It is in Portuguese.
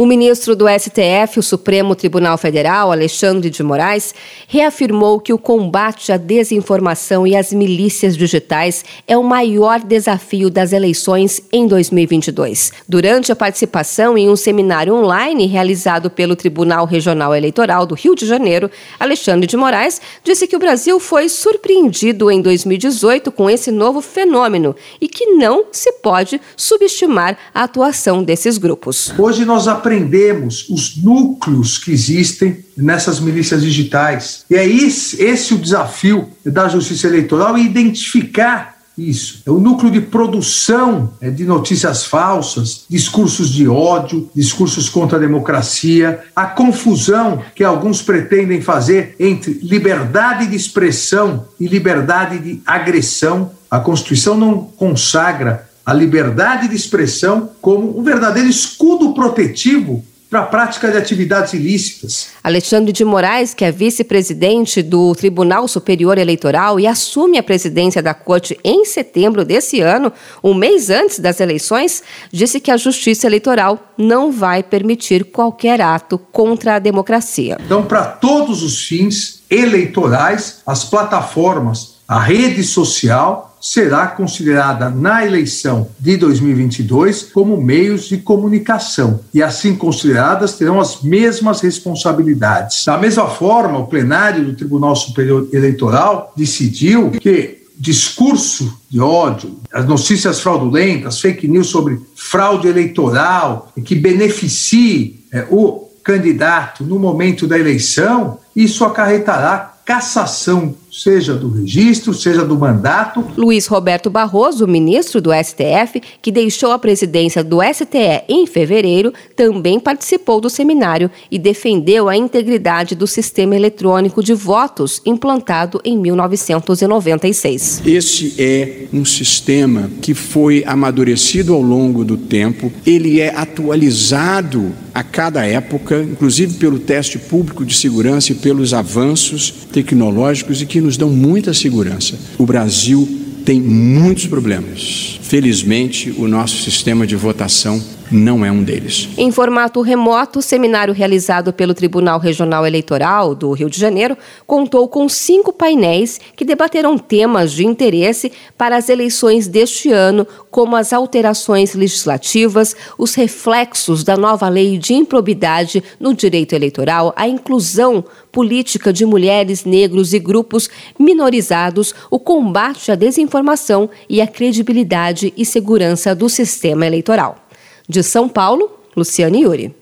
O ministro do STF, o Supremo Tribunal Federal, Alexandre de Moraes, reafirmou que o combate à desinformação e às milícias digitais é o maior desafio das eleições em 2022. Durante a participação em um seminário online realizado pelo Tribunal Regional Eleitoral do Rio de Janeiro, Alexandre de Moraes disse que o Brasil foi surpreendido em 2018 com esse novo fenômeno e que não se pode subestimar a atuação desses grupos. Hoje nós aprendemos aprendemos os núcleos que existem nessas milícias digitais. E é esse, esse o desafio da justiça eleitoral identificar isso. É o núcleo de produção é, de notícias falsas, discursos de ódio, discursos contra a democracia, a confusão que alguns pretendem fazer entre liberdade de expressão e liberdade de agressão. A Constituição não consagra a liberdade de expressão como um verdadeiro escudo protetivo para a prática de atividades ilícitas. Alexandre de Moraes, que é vice-presidente do Tribunal Superior Eleitoral e assume a presidência da Corte em setembro desse ano, um mês antes das eleições, disse que a Justiça Eleitoral não vai permitir qualquer ato contra a democracia. Então, para todos os fins eleitorais, as plataformas, a rede social será considerada na eleição de 2022 como meios de comunicação e, assim consideradas, terão as mesmas responsabilidades. Da mesma forma, o plenário do Tribunal Superior Eleitoral decidiu que discurso de ódio, as notícias fraudulentas, fake news sobre fraude eleitoral, que beneficie é, o candidato no momento da eleição, isso acarretará cassação, seja do registro, seja do mandato. Luiz Roberto Barroso, ministro do STF, que deixou a presidência do STE em fevereiro, também participou do seminário e defendeu a integridade do sistema eletrônico de votos implantado em 1996. Esse é um sistema que foi amadurecido ao longo do tempo, ele é atualizado a cada época, inclusive pelo teste público de segurança e pelos avanços tecnológicos e que nos dão muita segurança. O Brasil tem muitos problemas. Felizmente, o nosso sistema de votação não é um deles. Em formato remoto, o seminário realizado pelo Tribunal Regional Eleitoral do Rio de Janeiro contou com cinco painéis que debateram temas de interesse para as eleições deste ano, como as alterações legislativas, os reflexos da nova lei de improbidade no direito eleitoral, a inclusão política de mulheres, negros e grupos minorizados, o combate à desinformação e a credibilidade e segurança do sistema eleitoral. De São Paulo, Luciane Yuri.